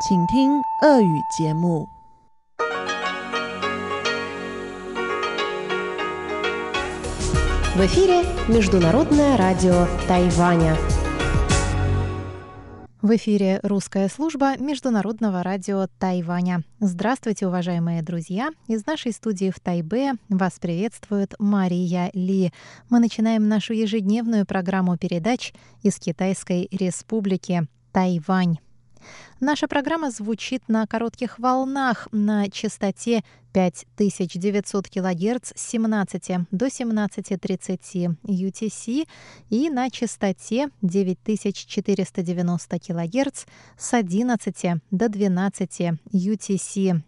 请听俄语节目。 В эфире Международное радио Тайваня. В эфире русская служба Международного радио Тайваня. Здравствуйте, уважаемые друзья! Из нашей студии в Тайбе вас приветствует Мария Ли. Мы начинаем нашу ежедневную программу передач из Китайской Республики Тайвань. Наша программа звучит на коротких волнах на частоте 5900 кГц с 17 до 17.30 UTC и на частоте 9490 кГц с 11 до 12 UTC.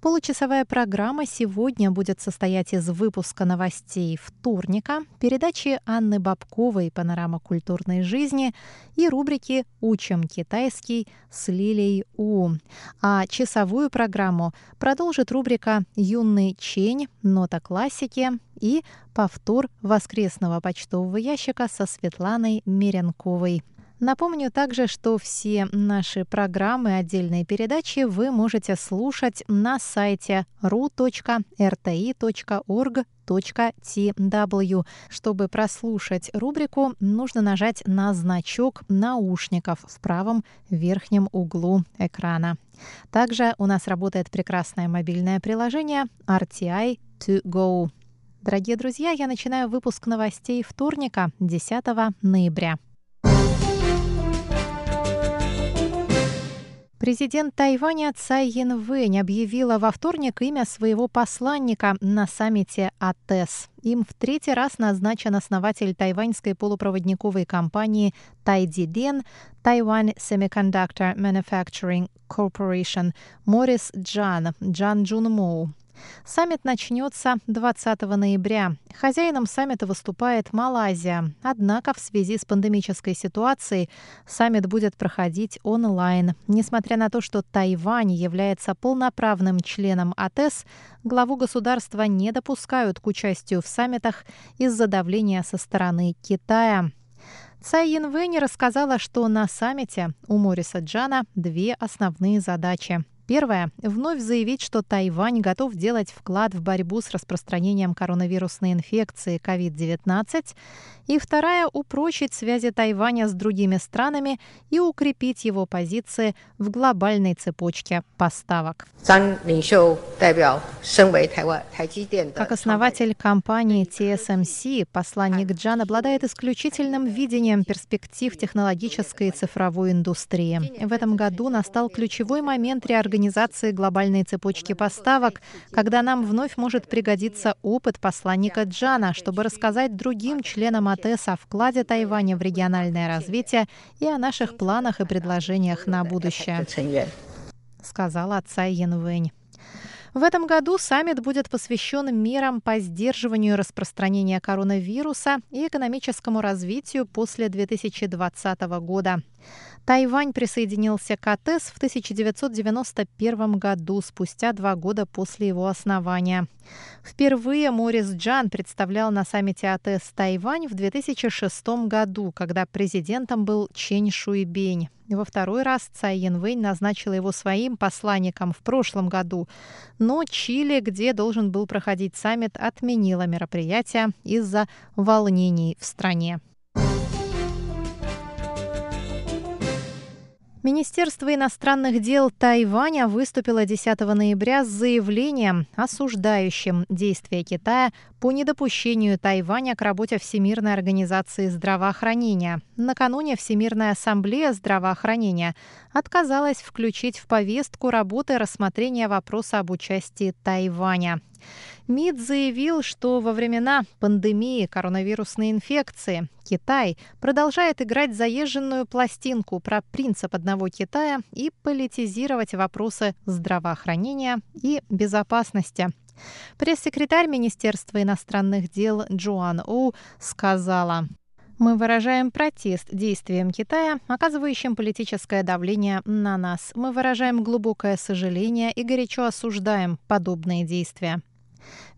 Получасовая программа сегодня будет состоять из выпуска новостей вторника, передачи Анны Бабковой «Панорама культурной жизни» и рубрики «Учим китайский» с Лилей У. А часовую программу продолжит рубрика «Юный Чень. Нота классики» и повтор воскресного почтового ящика со Светланой Меренковой. Напомню также, что все наши программы, отдельные передачи вы можете слушать на сайте ru.rti.org.tw. Чтобы прослушать рубрику, нужно нажать на значок наушников в правом верхнем углу экрана. Также у нас работает прекрасное мобильное приложение RTI To Go. Дорогие друзья, я начинаю выпуск новостей вторника, 10 ноября. Президент Тайваня Цай Янвэнь объявила во вторник имя своего посланника на саммите АТЭС. Им в третий раз назначен основатель тайваньской полупроводниковой компании Тайдиден Taiwan Semiconductor Manufacturing Corporation Морис Джан, Джан Джун Моу. Саммит начнется 20 ноября. Хозяином саммита выступает Малайзия. Однако в связи с пандемической ситуацией саммит будет проходить онлайн. Несмотря на то, что Тайвань является полноправным членом АТЭС, главу государства не допускают к участию в саммитах из-за давления со стороны Китая. Цай Янвэнь рассказала, что на саммите у Мориса Джана две основные задачи. Первое – вновь заявить, что Тайвань готов делать вклад в борьбу с распространением коронавирусной инфекции COVID-19. И вторая – упрочить связи Тайваня с другими странами и укрепить его позиции в глобальной цепочке поставок. Как основатель компании TSMC, посланник Джан обладает исключительным видением перспектив технологической и цифровой индустрии. В этом году настал ключевой момент реорганизации организации глобальной цепочки поставок, когда нам вновь может пригодиться опыт посланника Джана, чтобы рассказать другим членам АТЭС о вкладе Тайваня в региональное развитие и о наших планах и предложениях на будущее, сказала Цай Янвэнь. В этом году саммит будет посвящен мерам по сдерживанию распространения коронавируса и экономическому развитию после 2020 года. Тайвань присоединился к АТЭС в 1991 году, спустя два года после его основания. Впервые Морис Джан представлял на саммите АТЭС Тайвань в 2006 году, когда президентом был Чен Шуйбень. Во второй раз Цай Янвэнь назначила его своим посланником в прошлом году. Но Чили, где должен был проходить саммит, отменила мероприятие из-за волнений в стране. Министерство иностранных дел Тайваня выступило 10 ноября с заявлением, осуждающим действия Китая по недопущению Тайваня к работе Всемирной организации здравоохранения. Накануне Всемирная ассамблея здравоохранения отказалась включить в повестку работы рассмотрения вопроса об участии Тайваня. МИД заявил, что во времена пандемии коронавирусной инфекции Китай продолжает играть заезженную пластинку про принцип одного Китая и политизировать вопросы здравоохранения и безопасности. Пресс-секретарь Министерства иностранных дел Джоан Оу сказала, мы выражаем протест действиям Китая, оказывающим политическое давление на нас. Мы выражаем глубокое сожаление и горячо осуждаем подобные действия.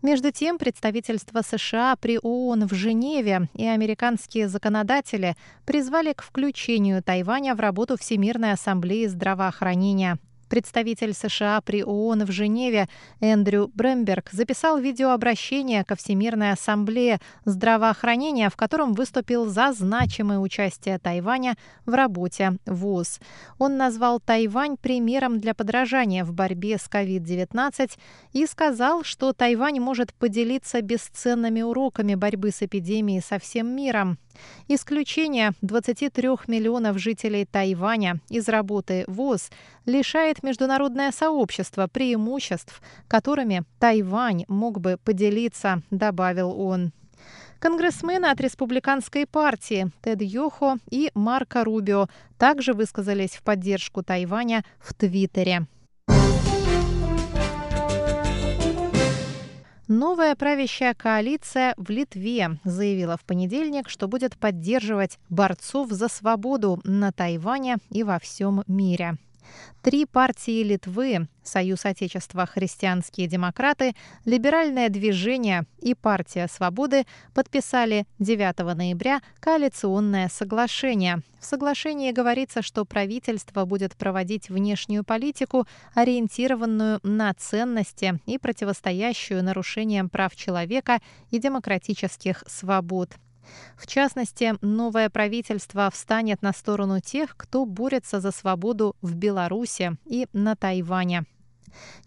Между тем, представительство США при ООН в Женеве и американские законодатели призвали к включению Тайваня в работу Всемирной ассамблеи здравоохранения. Представитель США при ООН в Женеве Эндрю Бремберг записал видеообращение ко Всемирной ассамблее здравоохранения, в котором выступил за значимое участие Тайваня в работе ВОЗ. Он назвал Тайвань примером для подражания в борьбе с COVID-19 и сказал, что Тайвань может поделиться бесценными уроками борьбы с эпидемией со всем миром. Исключение 23 миллионов жителей Тайваня из работы ВОЗ лишает международное сообщество преимуществ, которыми Тайвань мог бы поделиться, добавил он. Конгрессмены от республиканской партии Тед Йохо и Марко Рубио также высказались в поддержку Тайваня в Твиттере. Новая правящая коалиция в Литве заявила в понедельник, что будет поддерживать борцов за свободу на Тайване и во всем мире. Три партии Литвы – Союз Отечества Христианские демократы, Либеральное движение и Партия Свободы – подписали 9 ноября коалиционное соглашение. В соглашении говорится, что правительство будет проводить внешнюю политику, ориентированную на ценности и противостоящую нарушениям прав человека и демократических свобод. В частности, новое правительство встанет на сторону тех, кто борется за свободу в Беларуси и на Тайване.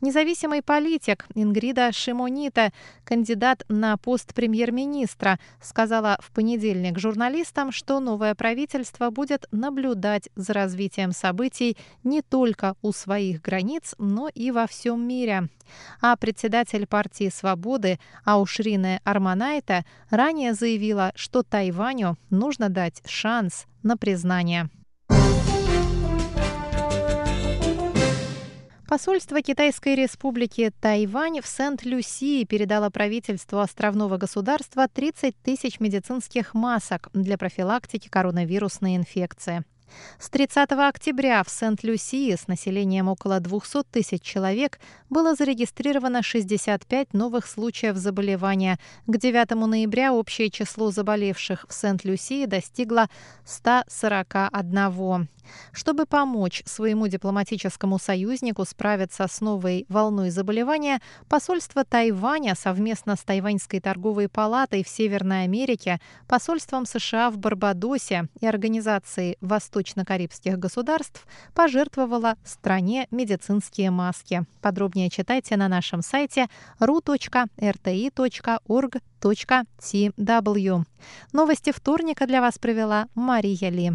Независимый политик Ингрида Шимонита, кандидат на пост премьер-министра, сказала в понедельник журналистам, что новое правительство будет наблюдать за развитием событий не только у своих границ, но и во всем мире. А председатель партии «Свободы» Аушрина Арманайта ранее заявила, что Тайваню нужно дать шанс на признание. Посольство Китайской республики Тайвань в Сент-Люсии передало правительству островного государства 30 тысяч медицинских масок для профилактики коронавирусной инфекции. С 30 октября в Сент-Люсии с населением около 200 тысяч человек было зарегистрировано 65 новых случаев заболевания. К 9 ноября общее число заболевших в Сент-Люсии достигло 141. Чтобы помочь своему дипломатическому союзнику справиться с новой волной заболевания, посольство Тайваня совместно с Тайваньской торговой палатой в Северной Америке, посольством США в Барбадосе и организацией Восточно-Карибских государств пожертвовало стране медицинские маски. Подробнее читайте на нашем сайте ru.rti.org.tw. Новости вторника для вас провела Мария Ли.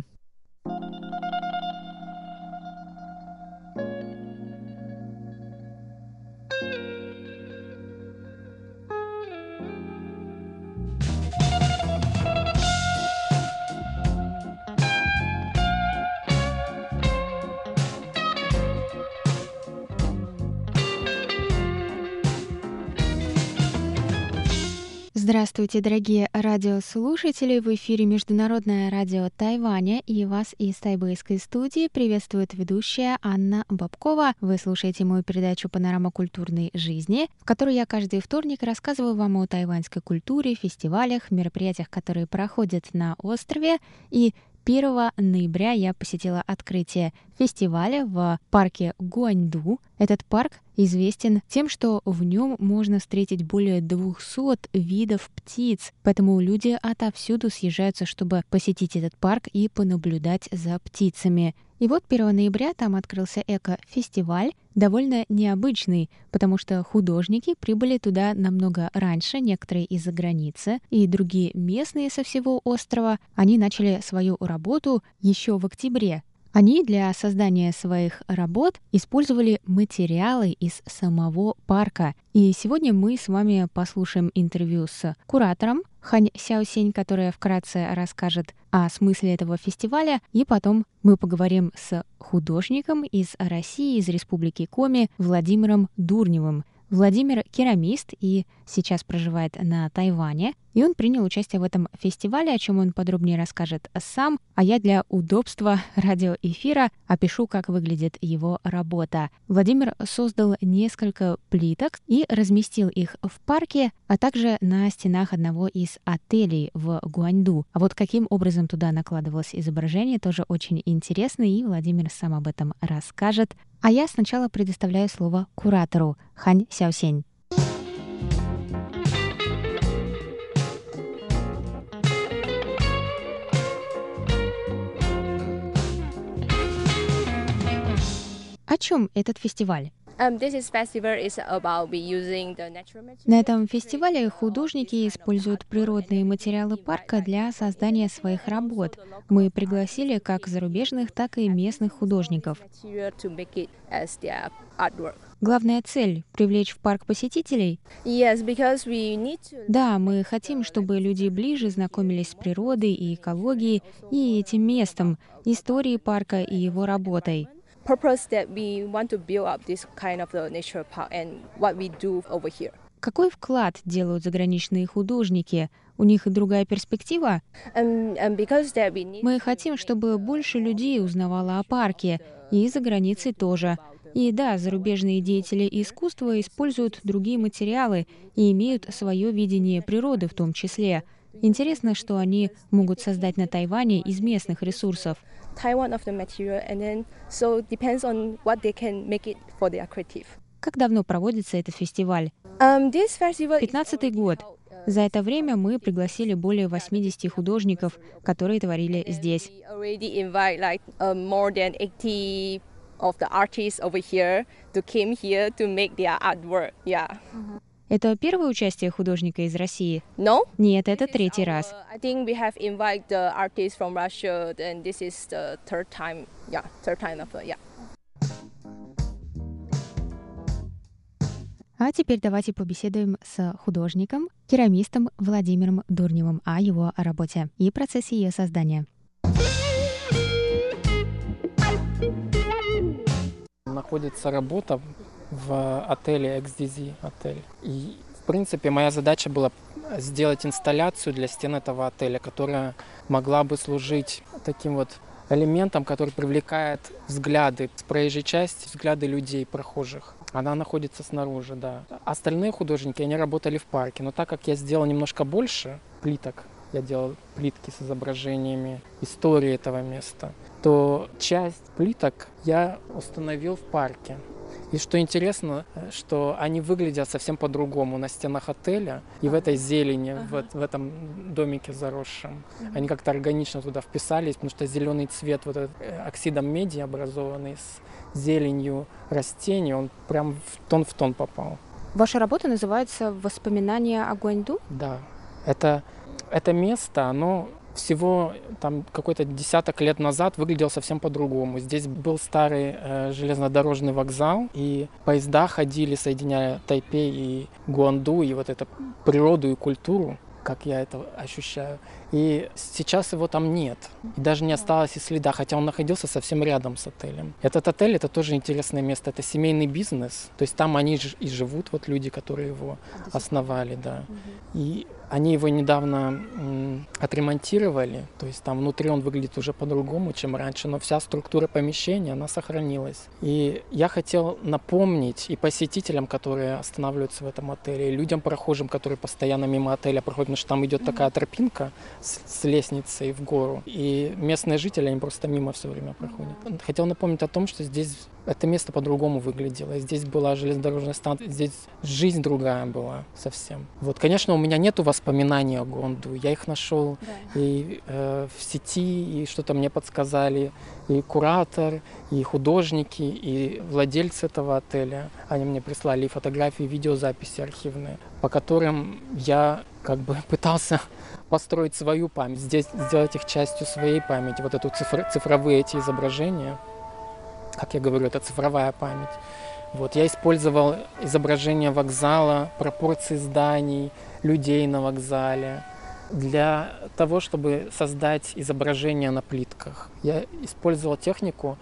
Здравствуйте, дорогие радиослушатели! В эфире Международное радио Тайваня и вас из тайбэйской студии приветствует ведущая Анна Бабкова. Вы слушаете мою передачу «Панорама культурной жизни», в которой я каждый вторник рассказываю вам о тайваньской культуре, фестивалях, мероприятиях, которые проходят на острове и 1 ноября я посетила открытие фестиваля в парке Гуаньду. Этот парк известен тем, что в нем можно встретить более 200 видов птиц, поэтому люди отовсюду съезжаются, чтобы посетить этот парк и понаблюдать за птицами. И вот 1 ноября там открылся эко-фестиваль, довольно необычный, потому что художники прибыли туда намного раньше, некоторые из-за границы, и другие местные со всего острова, они начали свою работу еще в октябре, они для создания своих работ использовали материалы из самого парка. И сегодня мы с вами послушаем интервью с куратором Хань Сяосень, которая вкратце расскажет о смысле этого фестиваля, и потом мы поговорим с художником из России, из Республики Коми Владимиром Дурневым. Владимир — керамист и сейчас проживает на Тайване. И он принял участие в этом фестивале, о чем он подробнее расскажет сам, а я для удобства радиоэфира опишу, как выглядит его работа. Владимир создал несколько плиток и разместил их в парке, а также на стенах одного из отелей в Гуаньду. А вот каким образом туда накладывалось изображение, тоже очень интересно, и Владимир сам об этом расскажет. А я сначала предоставляю слово куратору Хань Сяосень. О чем этот фестиваль? Um, На этом фестивале художники используют природные материалы парка для создания своих работ. Мы пригласили как зарубежных, так и местных художников. Главная цель — привлечь в парк посетителей? Да, мы хотим, чтобы люди ближе знакомились с природой и экологией, и этим местом, историей парка и его работой purpose that we want to build up this kind of the nature park and what we do over here. Какой вклад делают заграничные художники? У них другая перспектива? Um, um, Мы хотим, чтобы больше людей узнавало о парке, и за границей тоже. И да, зарубежные деятели искусства используют другие материалы и имеют свое видение природы в том числе. Интересно, что они могут создать на Тайване из местных ресурсов. Как давно проводится этот фестиваль? Um, 15 год. За это время мы пригласили более 80 художников, которые творили здесь. of the artists over here to came here to make their artwork. Yeah. Это первое участие художника из России? No. Нет, это третий раз. Yeah. А теперь давайте побеседуем с художником, керамистом Владимиром Дурневым о его работе и процессе ее создания. Находится работа в отеле XDZ отель. И, в принципе, моя задача была сделать инсталляцию для стен этого отеля, которая могла бы служить таким вот элементом, который привлекает взгляды с проезжей части, взгляды людей, прохожих. Она находится снаружи, да. Остальные художники, они работали в парке, но так как я сделал немножко больше плиток, я делал плитки с изображениями истории этого места, то часть плиток я установил в парке. И что интересно, что они выглядят совсем по-другому на стенах отеля и в этой зелени, ага. в, в этом домике заросшем. Они как-то органично туда вписались, потому что зеленый цвет вот этот э, оксидом меди, образованный с зеленью растений, он прям в тон в тон попал. Ваша работа называется «Воспоминания о Гуаньду»? Да. Это, это место, оно всего там какой-то десяток лет назад выглядел совсем по-другому. Здесь был старый э, железнодорожный вокзал, и поезда ходили, соединяя Тайпей и Гуанду, и вот эту природу и культуру как я это ощущаю. И сейчас его там нет. И даже не осталось и следа, хотя он находился совсем рядом с отелем. Этот отель это тоже интересное место. Это семейный бизнес. То есть там они и живут, вот люди, которые его основали, да. И они его недавно отремонтировали, то есть там внутри он выглядит уже по-другому, чем раньше, но вся структура помещения, она сохранилась. И я хотел напомнить и посетителям, которые останавливаются в этом отеле, и людям прохожим, которые постоянно мимо отеля проходят, потому что там идет такая тропинка с, с лестницей в гору, и местные жители, они просто мимо все время проходят. Хотел напомнить о том, что здесь это место по-другому выглядело. Здесь была железнодорожная станция, здесь жизнь другая была совсем. Вот, конечно, у меня нету воспоминаний о Гонду. Я их нашел да. и э, в сети, и что-то мне подсказали. И куратор, и художники, и владельцы этого отеля. Они мне прислали фотографии, видеозаписи архивные, по которым я как бы пытался построить свою память, здесь сделать их частью своей памяти, вот эту цифр, цифровые эти изображения как я говорю, это цифровая память. Вот, я использовал изображение вокзала, пропорции зданий, людей на вокзале для того, чтобы создать изображение на плитках. Я использовал технику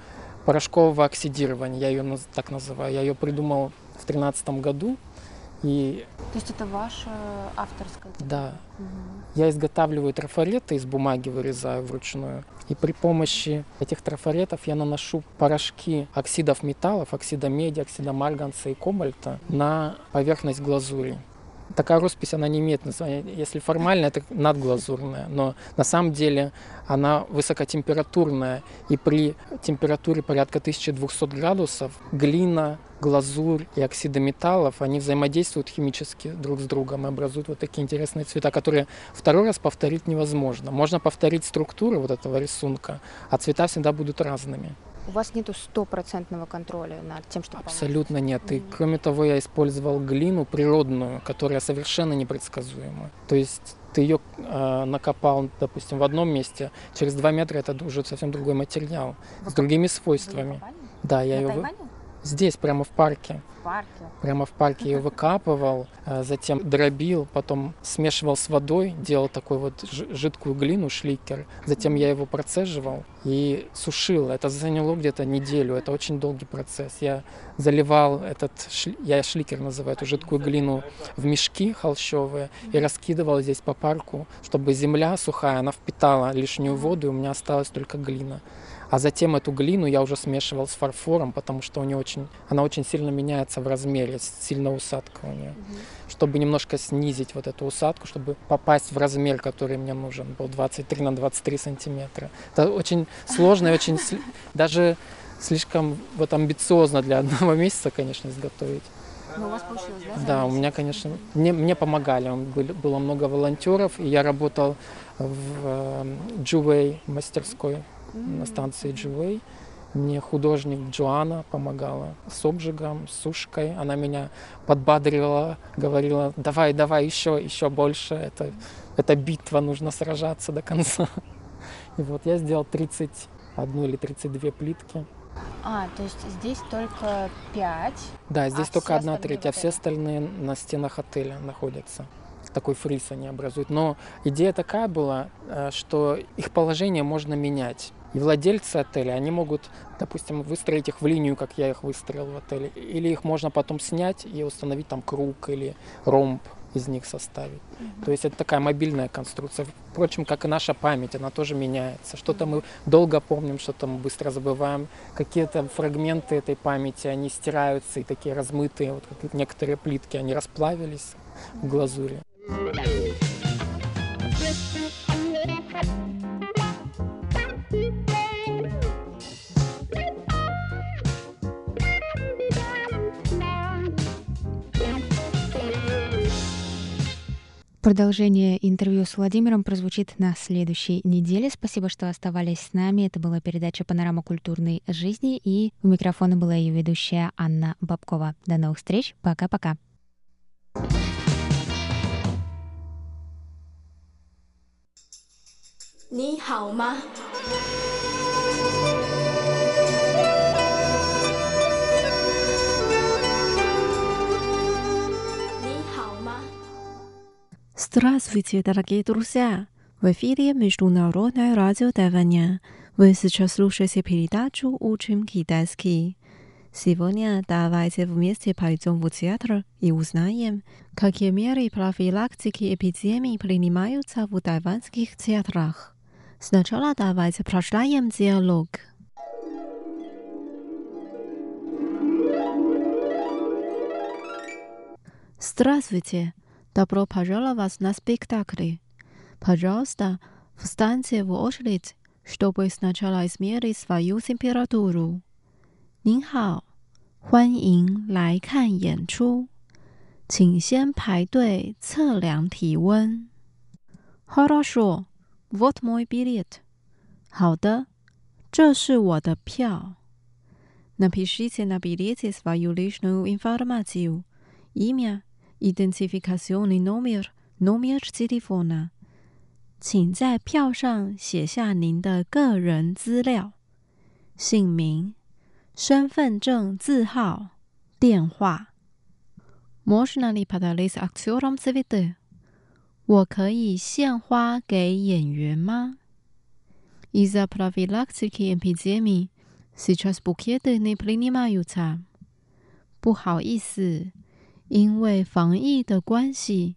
порошкового оксидирования, я ее так называю. Я ее придумал в 2013 году. И... То есть это ваша авторская? Да. Угу. Я изготавливаю трафареты из бумаги, вырезаю вручную. И при помощи этих трафаретов я наношу порошки оксидов металлов, оксида меди, оксида марганца и кобальта на поверхность глазури. Такая роспись, она не имеет названия. Если формально, это надглазурная, но на самом деле она высокотемпературная, и при температуре порядка 1200 градусов глина, глазурь и оксиды металлов, они взаимодействуют химически друг с другом и образуют вот такие интересные цвета, которые второй раз повторить невозможно. Можно повторить структуру вот этого рисунка, а цвета всегда будут разными. У вас нету стопроцентного контроля над тем, что Абсолютно нет. И кроме того, я использовал глину природную, которая совершенно непредсказуема. То есть ты ее э, накопал, допустим, в одном месте, через два метра это уже совсем другой материал Вы с другими свойствами. Да, я ее... Здесь, прямо в парке. В парке? Прямо в парке ее выкапывал, а затем дробил, потом смешивал с водой, делал такой вот жидкую глину, шликер. Затем я его процеживал и сушил. Это заняло где-то неделю. Это очень долгий процесс. Я заливал этот, я шликер называю эту жидкую глину, в мешки холщовые и раскидывал здесь по парку, чтобы земля сухая, она впитала лишнюю воду, и у меня осталась только глина. А затем эту глину я уже смешивал с фарфором, потому что у нее очень, она очень сильно меняется в размере, сильно усадка у нее. Угу. Чтобы немножко снизить вот эту усадку, чтобы попасть в размер, который мне нужен был, 23 на 23 сантиметра. Это очень сложно и очень, даже слишком вот амбициозно для одного месяца, конечно, изготовить. Но у вас получилось, да? Да, у меня, конечно, мне, мне помогали. Было много волонтеров, и я работал в Джувей э, мастерской на станции Дживей. Мне художник Джоанна помогала с обжигом, с сушкой. Она меня подбадривала, говорила, давай, давай, еще, еще больше. Это, это битва, нужно сражаться до конца. И вот я сделал 31 или 32 плитки. А, то есть здесь только 5? Да, здесь а только одна треть, а все остальные на стенах отеля находятся такой фриз они образуют. Но идея такая была, э, что их положение можно менять. И владельцы отеля, они могут, допустим, выстроить их в линию, как я их выстроил в отеле, или их можно потом снять и установить там круг или ромб из них составить. Mm-hmm. То есть это такая мобильная конструкция. Впрочем, как и наша память, она тоже меняется. Что-то мы долго помним, что-то мы быстро забываем. Какие-то фрагменты этой памяти, они стираются и такие размытые, вот как некоторые плитки, они расплавились в глазури. Продолжение интервью с Владимиром прозвучит на следующей неделе. Спасибо, что оставались с нами. Это была передача «Панорама культурной жизни» и у микрофона была ее ведущая Анна Бабкова. До новых встреч. Пока-пока. 你好？Здравствуйте, дорогие друзья! В эфире Международное радио Тайваня. Вы сейчас слушаете передачу «Учим китайский». Сегодня давайте вместе пойдем в театр и узнаем, какие меры профилактики эпидемии принимаются в тайванских театрах. Сначала давайте прочитаем диалог. Здравствуйте! Добро пожаловать на спектакль. Пожалуйста, встаньте в очередь, чтобы сначала измерить свою температуру. 您好，欢迎来看演出，请先排队测量体温。Хорошо, вот мой билет. 好的，这是我的票。Напишите на билете свою личную информацию, имя, Identificacione nomier nomier California，请在票上写下您的个人资料：姓名、身份证字号、电话。Mošnali padalis aktuom zivite？我可以献花给演员吗？Iza privilegijiki empijemi sitras bukiete ne plinima juta？不好意思。因为防疫的关系，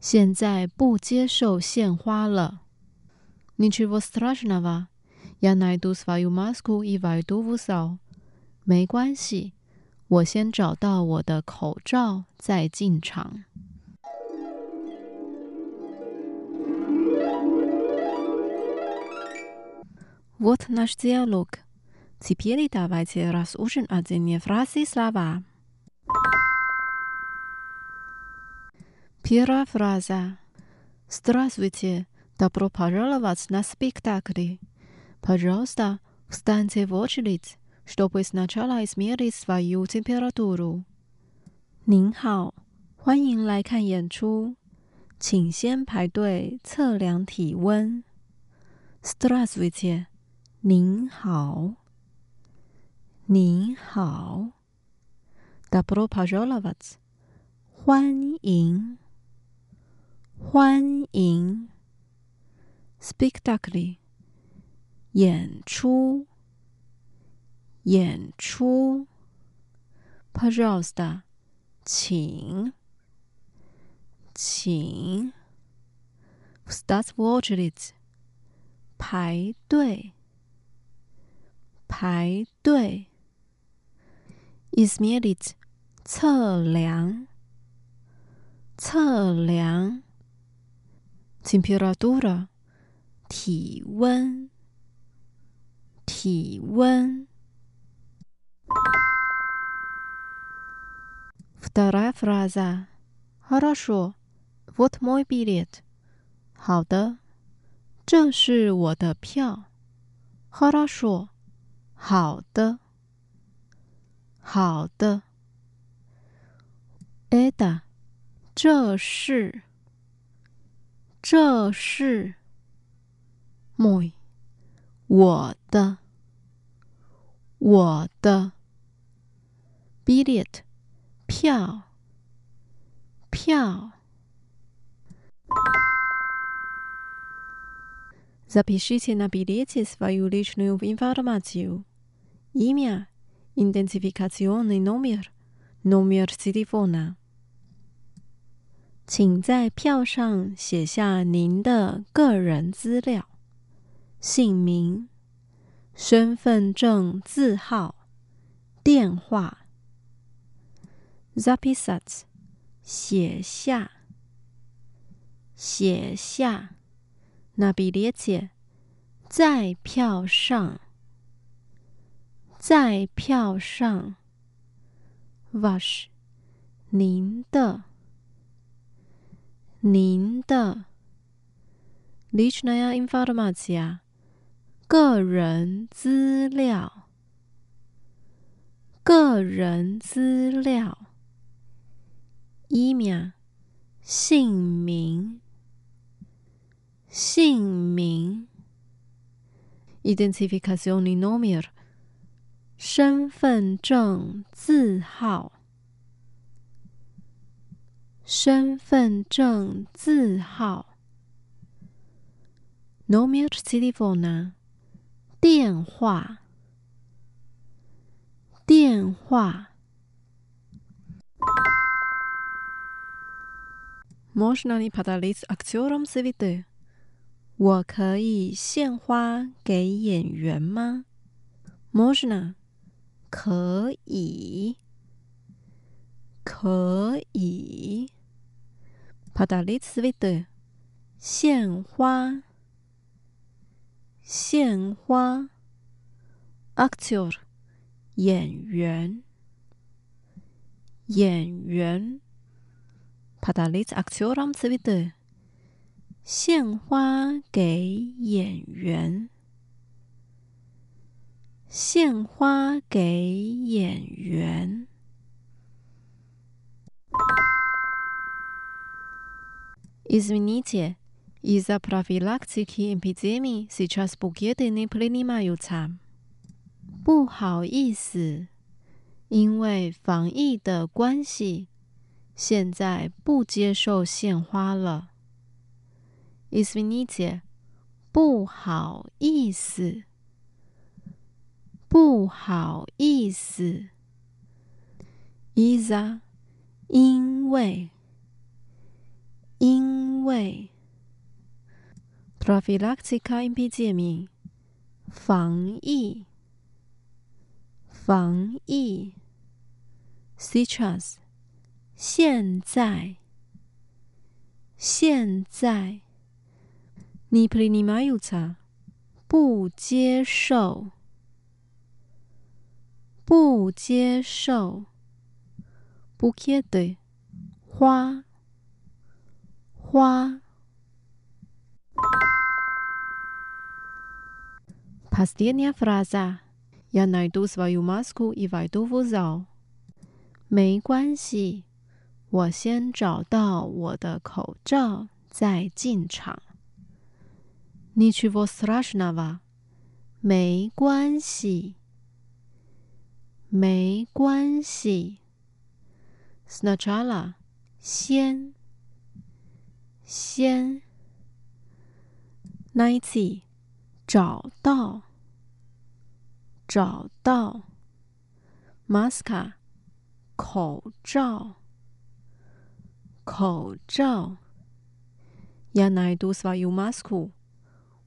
现在不接受献花了。Ничего страшного, я найду свою маску и войду в зал。没关系，我先找到我的口罩再进场。What наш диалог? Теперь давайте разучим один фразы слова. Первая фраза. Здравствуйте. Добро пожаловать на спектакль. Пожалуйста, встаньте в очередь, чтобы сначала измерить свою температуру. 您好，欢迎来看演出，请先排队测量体温。Здравствуйте，您好，您好。Добро пожаловать，欢迎， 欢迎 speak darkly 演出演出 p a r o s t a 请请 start watching it 排队排队 is meditate 测量测量 Температура，体温，体温。Вторая фраза. Хорошо. Вот мой билет. 好的，这是我的票。Хорошо. 好的，好的。Это. 这是， 这是。Мой. 我的，我的。Билет. 票，票。Zapiszcie na bilecie swoją liczną informację. Imię, identyfikacyjny numer, numer telefona. 请在票上写下您的个人资料：姓名、身份证字号、电话。Zapisat，写下，写下。Na bilecie，在票上，在票上。Wash，您的，您的。Liczna informacja，个人资料，个人资料。Imię，姓名，姓名。Identyfikacyjny numer，身份证字号，身份证字号。Numer telefona，电话，电话。Można mi podać aktorom cywity？我可以献花给演员吗？Można，可以，可以。Podalit 献花，献花。Actor，演员，演员。Podalit actoram svit，献花给演员。献花给演员。Извините, из-за профилактики эпидемии сейчас букеты не принимаются。不好意思，因为防疫的关系。现在不接受献花了。Извините，不好意思，不好意思。Isa， 因为因为 prophylactic copy 界面防疫防疫 citrus 现在现在，nepri nimauta 不接受不接受 不接的花，花。Последняя фраза. Я найду свою маску и войду в зал. 没关系，我先找到我的口罩再进场。Ничего страшного. 没关系，没关系。 Snatchala，先，先。Ninety，找到，找到。Maska，口罩，口罩。Ja najdu svoju masku。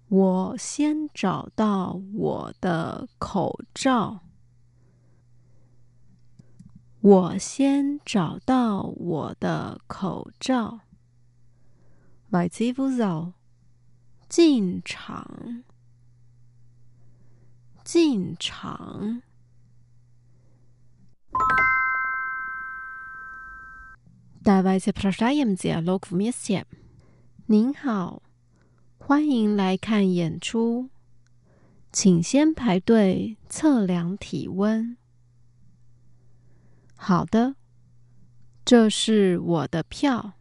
我先找到我的口罩。我先找到我的口罩。买衣服走，进场，进场。Давайте прощаем диалог вместе。您好，欢迎来看演出，请先排队测量体温。 好的，这是我的票，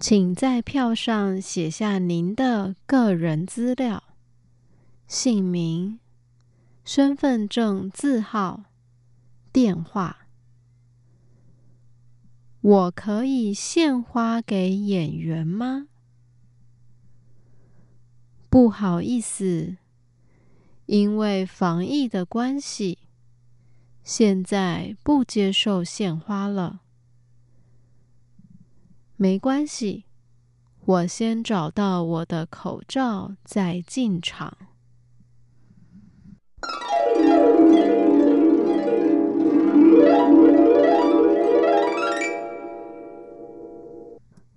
请在票上写下您的个人资料：姓名、身份证字号、电话。我可以献花给演员吗？不好意思，因为防疫的关系。现在不接受献花了，没关系，我先找到我的口罩再进场。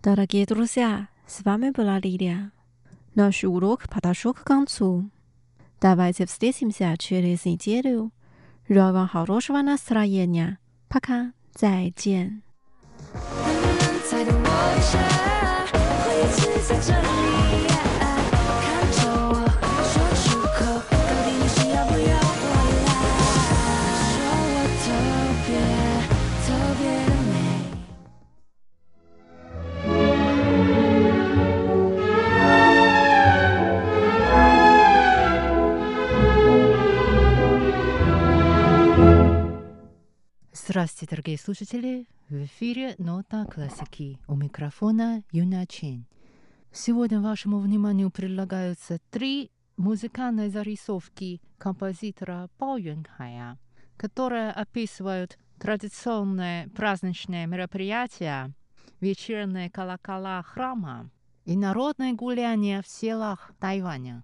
Дорогие друзья, с вами была Лилия. Наш урок подошел к концу. Давайте встретимся через неделю. Желаю вам хорошего настроения. Пока. 再见。 Здравствуйте, дорогие слушатели! В эфире «Нота классики». У микрофона Юна Чин. Сегодня вашему вниманию предлагаются три музыкальные зарисовки композитора Пао Юнхая, которые описывают традиционные праздничные мероприятия, вечерние колокола храма и народное гуляние в селах Тайваня.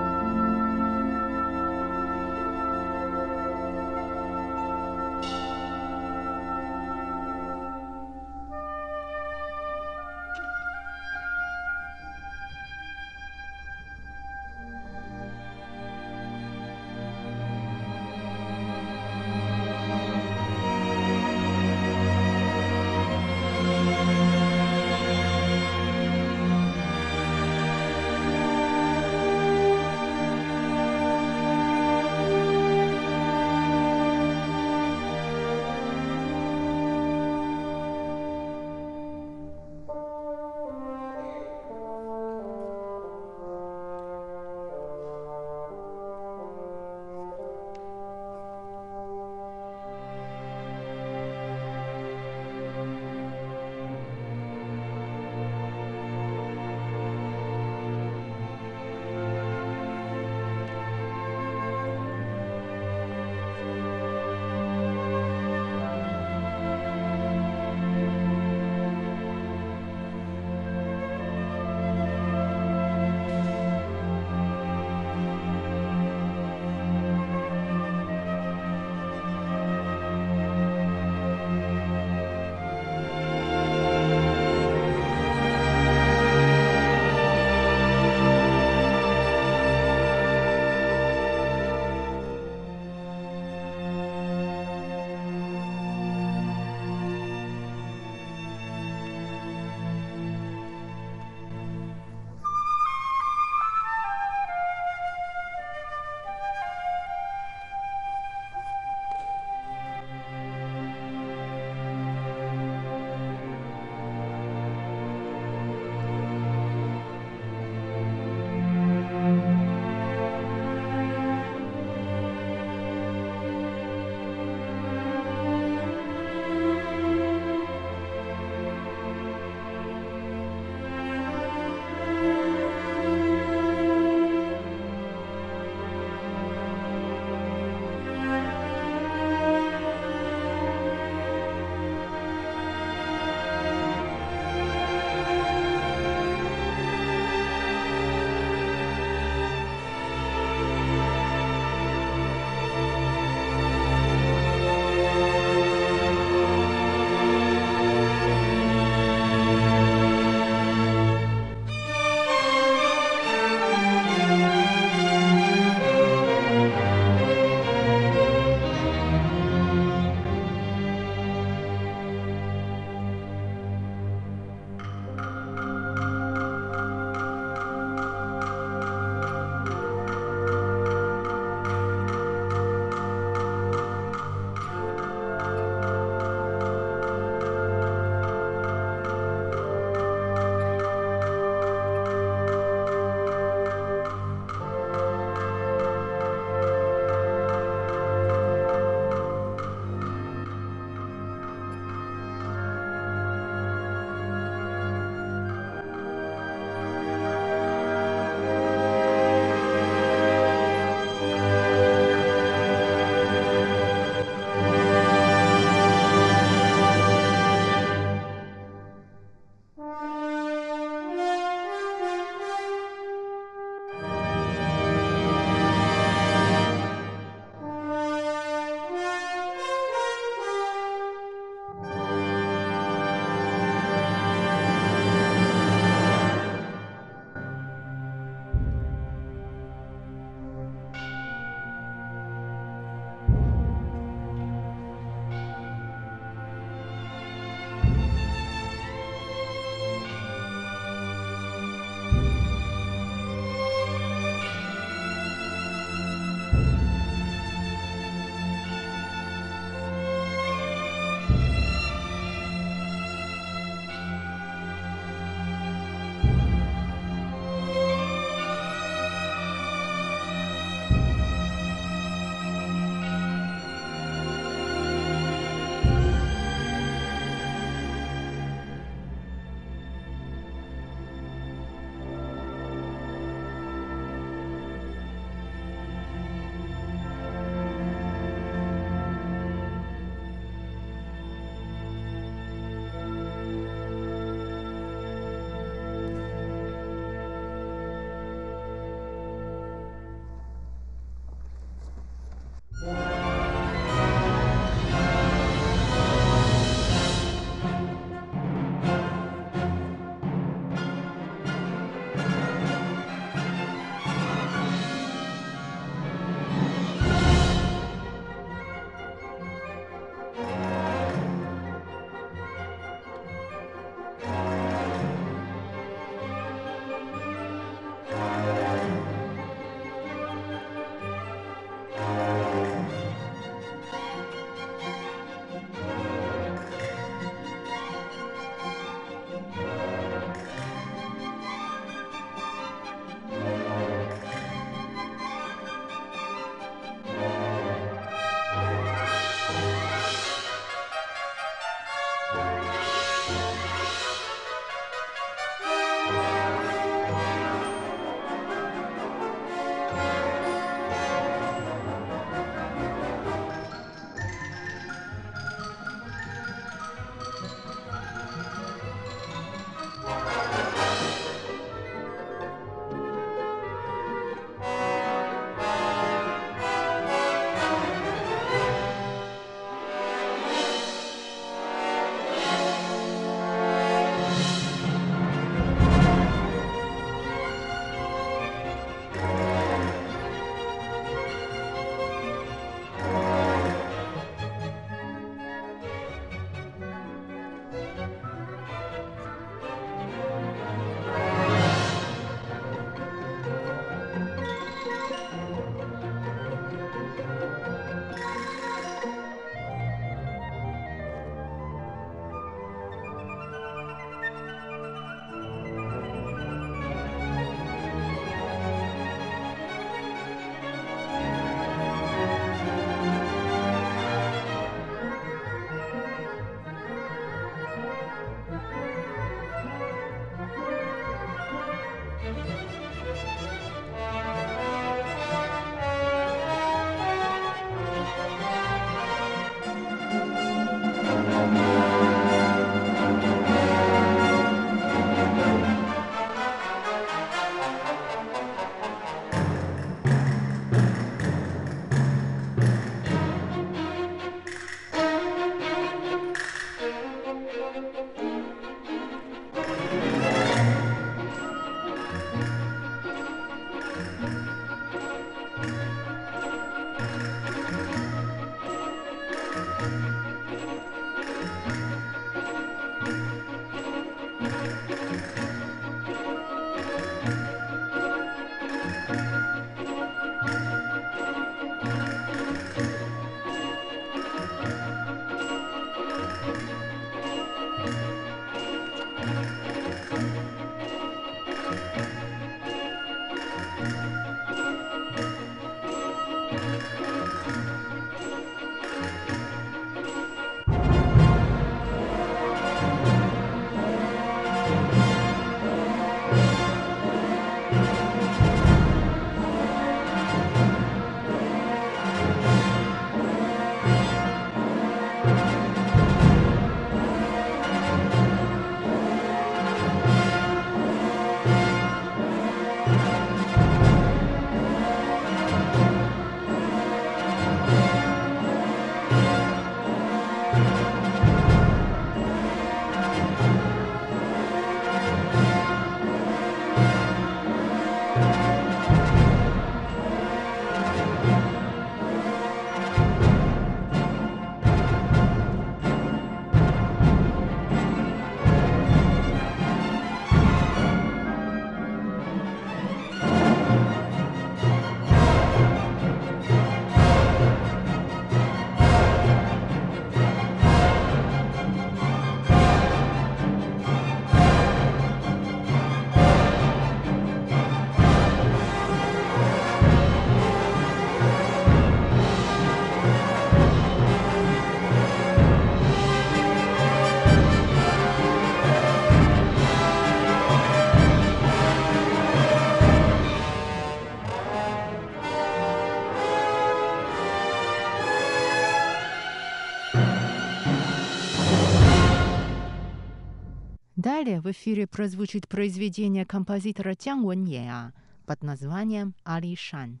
Далее в эфире прозвучит произведение композитора Тян Вэньеа под названием «Али Шан».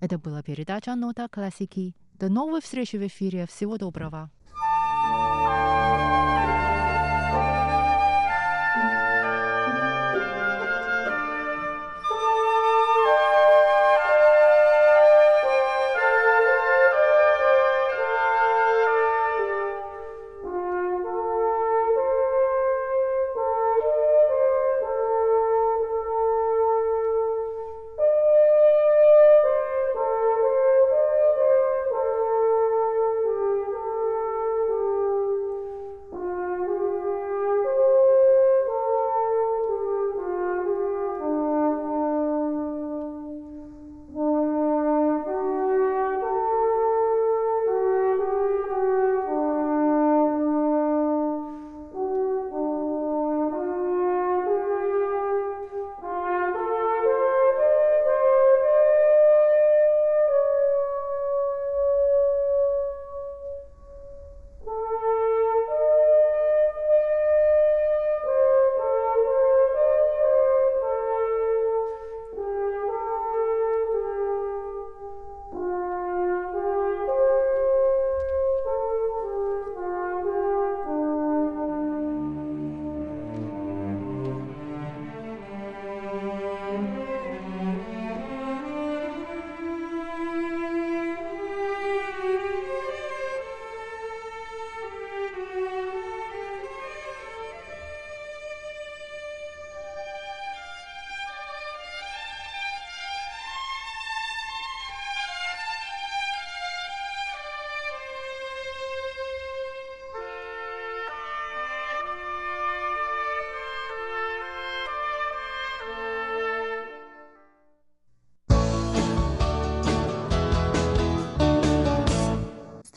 Это была передача «Нота классики». До новой встречи в эфире. Всего доброго.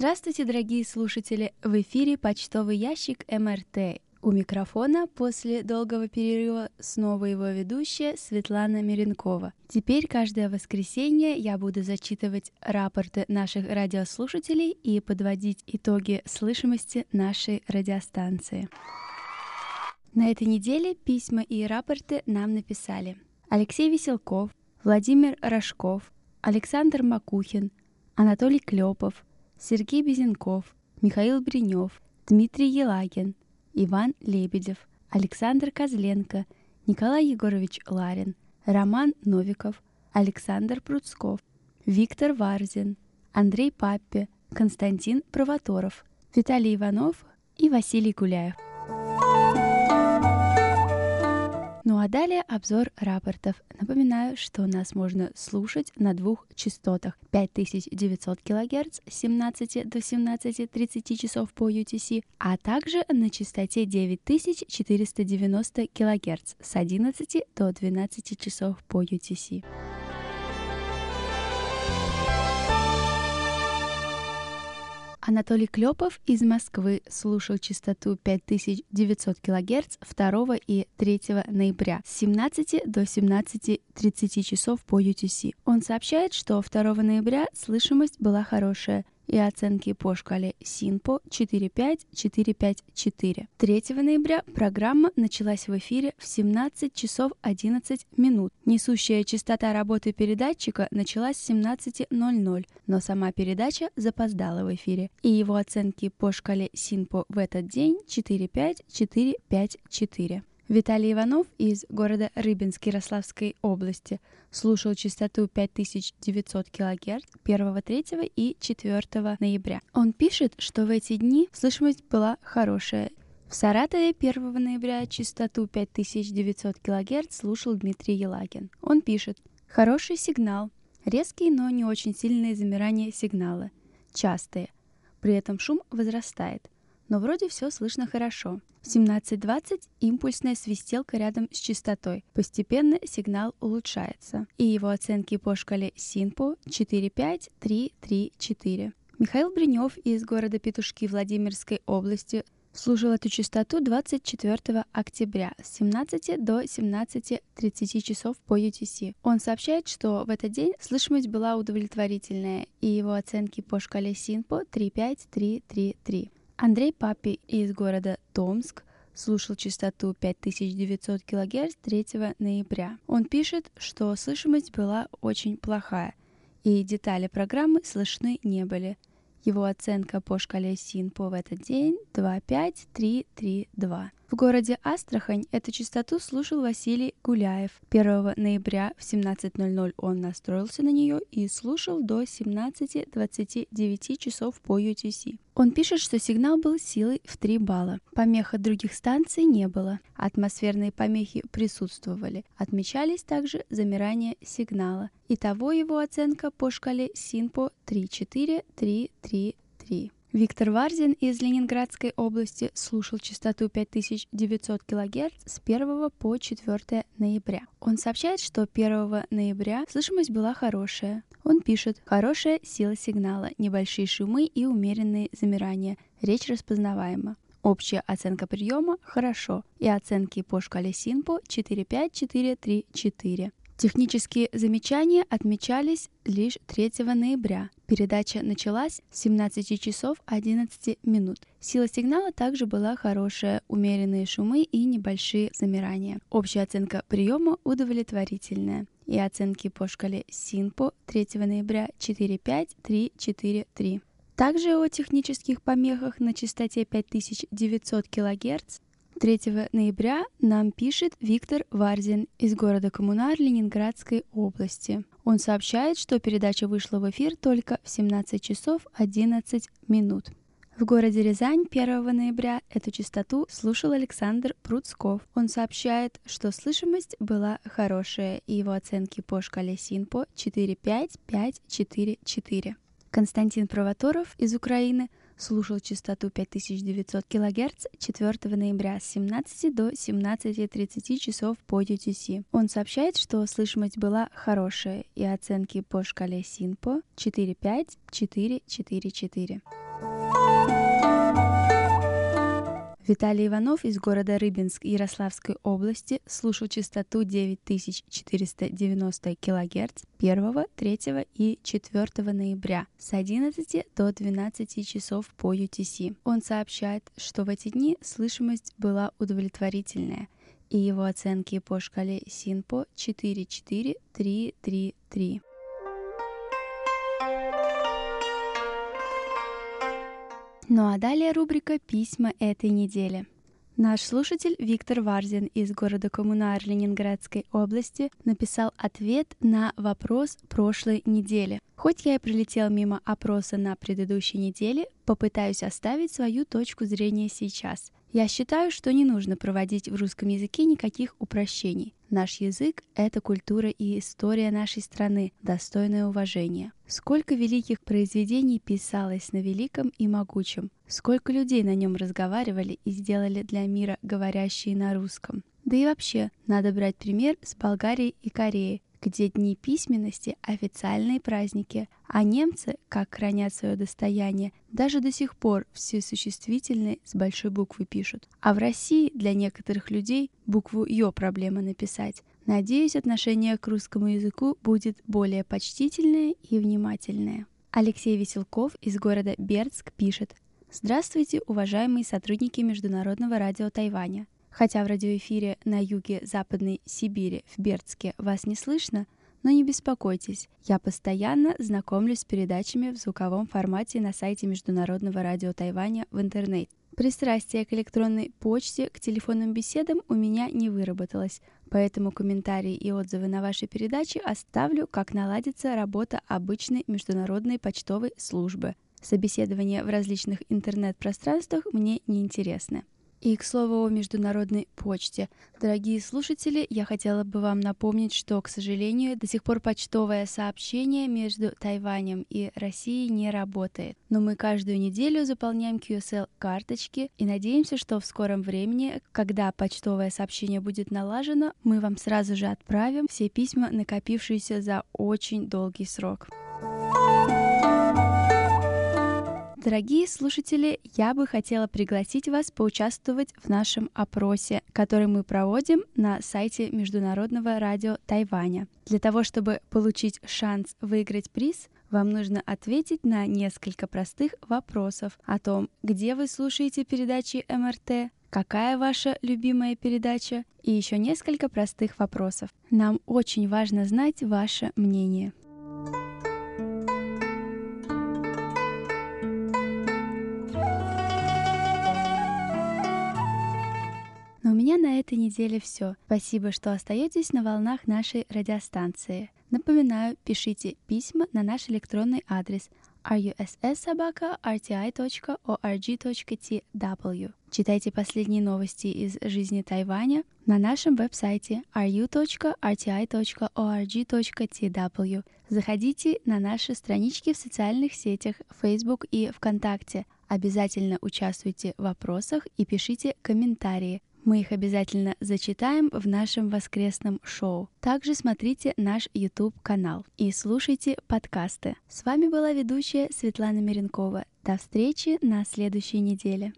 Здравствуйте, дорогие слушатели! В эфире почтовый ящик МРТ. У микрофона после долгого перерыва снова его ведущая Светлана Миренкова. Теперь каждое воскресенье я буду зачитывать рапорты наших радиослушателей и подводить итоги слышимости нашей радиостанции. На этой неделе письма и рапорты нам написали Алексей Веселков, Владимир Рожков, Александр Макухин, Анатолий Клепов, Сергей Безенков, Михаил Бринев, Дмитрий Елагин, Иван Лебедев, Александр Козленко, Николай Егорович Ларин, Роман Новиков, Александр Пруцков, Виктор Варзин, Андрей Паппе, Константин Провоторов, Виталий Иванов и Василий Гуляев. А далее обзор рапортов. Напоминаю, что нас можно слушать на двух частотах 5900 кГц с 17 до 17.30 часов по UTC, а также на частоте 9490 кГц с 11 до 12 часов по UTC. Анатолий Клепов из Москвы слушал частоту 5900 кГц 2 и 3 ноября с 17 до 17.30 часов по UTC. Он сообщает, что 2 ноября слышимость была хорошая, и оценки по шкале СИНПО 45454. 3 ноября программа началась в эфире в 17 часов 11 минут. Несущая частота работы передатчика началась в 17.00, но сама передача запоздала в эфире, и его оценки по шкале СИНПО в этот день 45454. Виталий Иванов из города Рыбинск Ярославской области слушал частоту 5900 кГц 1, 3 и 4 ноября. Он пишет, что в эти дни слышимость была хорошая. В Саратове 1 ноября частоту 5900 кГц слушал Дмитрий Елагин. Он пишет «Хороший сигнал, резкие, но не очень сильные замирания сигнала, частые. При этом шум возрастает но вроде все слышно хорошо. В 17.20 импульсная свистелка рядом с частотой. Постепенно сигнал улучшается. И его оценки по шкале СИНПО 45334. Михаил Бринев из города Петушки Владимирской области служил эту частоту 24 октября с 17 до 17.30 часов по UTC. Он сообщает, что в этот день слышимость была удовлетворительная, и его оценки по шкале СИНПО 35333. Андрей Папи из города Томск слушал частоту 5900 кГц 3 ноября. Он пишет, что слышимость была очень плохая, и детали программы слышны не были. Его оценка по шкале СИНПО в этот день 25332. В городе Астрахань эту частоту слушал Василий Гуляев. 1 ноября в 17.00 он настроился на нее и слушал до 17.29 часов по UTC. Он пишет, что сигнал был силой в 3 балла. Помех от других станций не было. Атмосферные помехи присутствовали. Отмечались также замирание сигнала. Итого его оценка по шкале СИНПО 34333. Виктор Варзин из Ленинградской области слушал частоту 5900 кГц с 1 по 4 ноября. Он сообщает, что 1 ноября слышимость была хорошая. Он пишет «Хорошая сила сигнала, небольшие шумы и умеренные замирания. Речь распознаваема. Общая оценка приема – хорошо, и оценки по шкале СИНПО 45434. Технические замечания отмечались лишь 3 ноября. Передача началась с 17 часов 11 минут. Сила сигнала также была хорошая, умеренные шумы и небольшие замирания. Общая оценка приема удовлетворительная. И оценки по шкале СИНПО 3 ноября 45343. Также о технических помехах на частоте 5900 кГц 3 ноября нам пишет Виктор Варзин из города Коммунар Ленинградской области. Он сообщает, что передача вышла в эфир только в 17 часов 11 минут. В городе Рязань 1 ноября эту частоту слушал Александр Пруцков. Он сообщает, что слышимость была хорошая, и его оценки по шкале СИНПО 45544. Константин Провоторов из Украины – слушал частоту 5900 кГц 4 ноября с 17 до 17.30 часов по UTC. Он сообщает, что слышимость была хорошая и оценки по шкале СИНПО 45444. Виталий Иванов из города Рыбинск Ярославской области слушал частоту 9490 кГц 1, 3 и 4 ноября с 11 до 12 часов по UTC. Он сообщает, что в эти дни слышимость была удовлетворительная, и его оценки по шкале СИНПО 44333. Ну а далее рубрика «Письма этой недели». Наш слушатель Виктор Варзин из города Коммунар Ленинградской области написал ответ на вопрос прошлой недели. Хоть я и прилетел мимо опроса на предыдущей неделе, попытаюсь оставить свою точку зрения сейчас. Я считаю, что не нужно проводить в русском языке никаких упрощений. Наш язык — это культура и история нашей страны, достойное уважения. Сколько великих произведений писалось на великом и могучем, сколько людей на нем разговаривали и сделали для мира говорящие на русском. Да и вообще, надо брать пример с Болгарии и Кореи, где дни письменности – официальные праздники, а немцы, как хранят свое достояние, даже до сих пор все существительные с большой буквы пишут. А в России для некоторых людей букву «ё» проблема написать. Надеюсь, отношение к русскому языку будет более почтительное и внимательное. Алексей Веселков из города Бердск пишет. Здравствуйте, уважаемые сотрудники Международного радио Тайваня. Хотя в радиоэфире на юге Западной Сибири в Бердске вас не слышно, но не беспокойтесь, я постоянно знакомлюсь с передачами в звуковом формате на сайте Международного радио Тайваня в интернете. Пристрастие к электронной почте, к телефонным беседам у меня не выработалось, поэтому комментарии и отзывы на ваши передачи оставлю, как наладится работа обычной международной почтовой службы. Собеседования в различных интернет-пространствах мне не интересны. И, к слову, о международной почте. Дорогие слушатели, я хотела бы вам напомнить, что, к сожалению, до сих пор почтовое сообщение между Тайванем и Россией не работает. Но мы каждую неделю заполняем QSL-карточки и надеемся, что в скором времени, когда почтовое сообщение будет налажено, мы вам сразу же отправим все письма, накопившиеся за очень долгий срок. Дорогие слушатели, я бы хотела пригласить вас поучаствовать в нашем опросе, который мы проводим на сайте Международного радио Тайваня. Для того, чтобы получить шанс выиграть приз, вам нужно ответить на несколько простых вопросов о том, где вы слушаете передачи МРТ, какая ваша любимая передача и еще несколько простых вопросов. Нам очень важно знать ваше мнение. Этой неделе все. Спасибо, что остаетесь на волнах нашей радиостанции. Напоминаю, пишите письма на наш электронный адрес russsobaka.rti.org.tw. Читайте последние новости из жизни Тайваня на нашем веб-сайте ru.rti.org.tw. Заходите на наши странички в социальных сетях Facebook и ВКонтакте. Обязательно участвуйте в вопросах и пишите комментарии. Мы их обязательно зачитаем в нашем воскресном шоу. Также смотрите наш YouTube-канал и слушайте подкасты. С вами была ведущая Светлана Миренкова. До встречи на следующей неделе.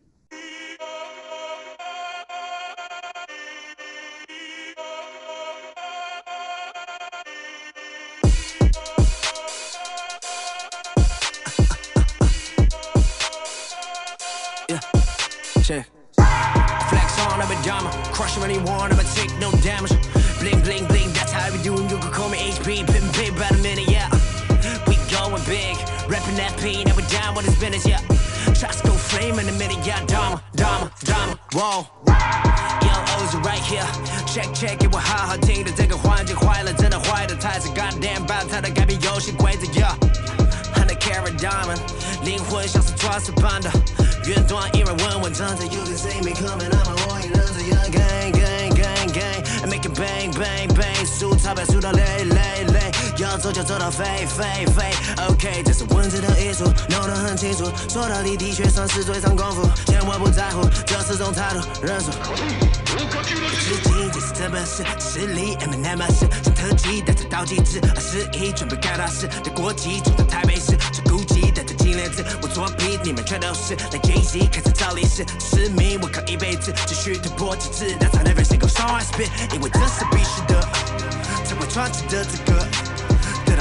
down with this business, yeah. Shots go flame in a minute, yeah. Dama, dama, dama, whoa. Young O's right here. Check, check, it 我好好听的这个环境坏了，真的坏的太是 goddamn 爆它的改变游戏规则，yeah。Hundred carat diamond，灵魂像是钻石般的，远端依然稳稳站着。You can see me coming, I'm a warrior. gang gang gang gang make it bang bang bang 数钞票数到累累累 走就走到飞飞飞。Ok 这是文字的艺术弄得很清楚。说到底的确算是最长功夫千万不在乎这是种态度认输。吃惊这是这本事实力 M N M 是像特技带着倒计时二十一准备干大事的国际冲到台北市是孤寂带着金链子我作弊你们全都是来 Jay Z 开始造历史使命我靠一辈子继续突破极致 That's on every single song I spit 因为这是必须的才会传奇的资格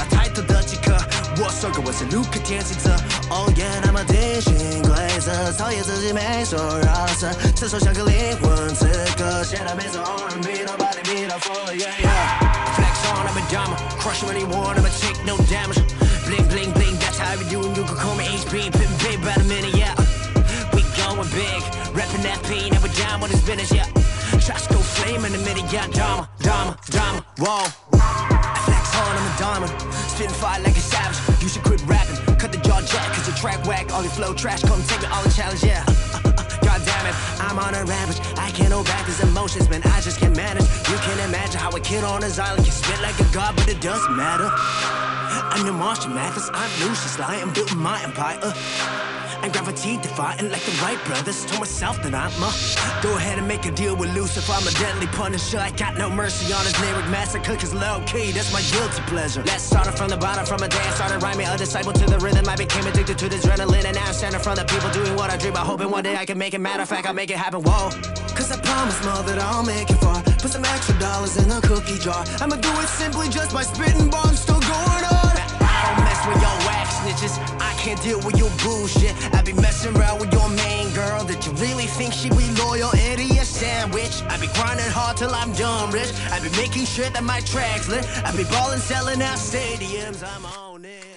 得到抬头的即刻我说过我是路克天行者 Oh yeah 那么定型规则讨厌自己没说饶舌这首像个灵魂之歌写的没错 R&B nobody be a for yeah yeah Flex on I'm a diamond crush anyone I'ma take no damage Bling bling bling that's how we do you can call me HP Pippin' big by the minute yeah We going big Rapping that P now we down with this business yeah Shots go flame in the minute yeah Dama drama，drama，whoa On I'm a diamond Spitting fire like a savage You should quit rapping Cut the jaw jack cause the track whack All your flow trash Come take me all the challenge yeah God damn it, I'm on a rampage. I can't hold back these emotions, man. I just can't manage. You can't imagine how a kid on his island can spit like a god, but it doesn't matter. I'm the Martian Mathers, I'm Lucius I'm building my empire. And gravity defying like the Wright brothers. Told myself that I'm a go ahead and make a deal with Lucifer. I'm a deadly punisher. I got no mercy on his lyric massacre. Cause low key, that's my guilty pleasure. Let's start it from the bottom, from a day I started rhyming. A disciple to the rhythm. I became addicted to the adrenaline. And now I'm standing in front of people doing what I dream. I'm hoping one day I can make it. Matter of fact, I'll make it happen. Whoa. Cause I promise, mom, that I'll make it far. Put some extra dollars in a cookie jar. I'ma do it simply just by spitting bombs still going on. I don't mess with your wax snitches. I can't deal with your bullshit. I be messing around with your main girl. Did you really think she be loyal? Idiot sandwich. I be grinding hard till I'm done rich. I be making sure that my tracks lit. I be balling, selling out stadiums. I'm on it.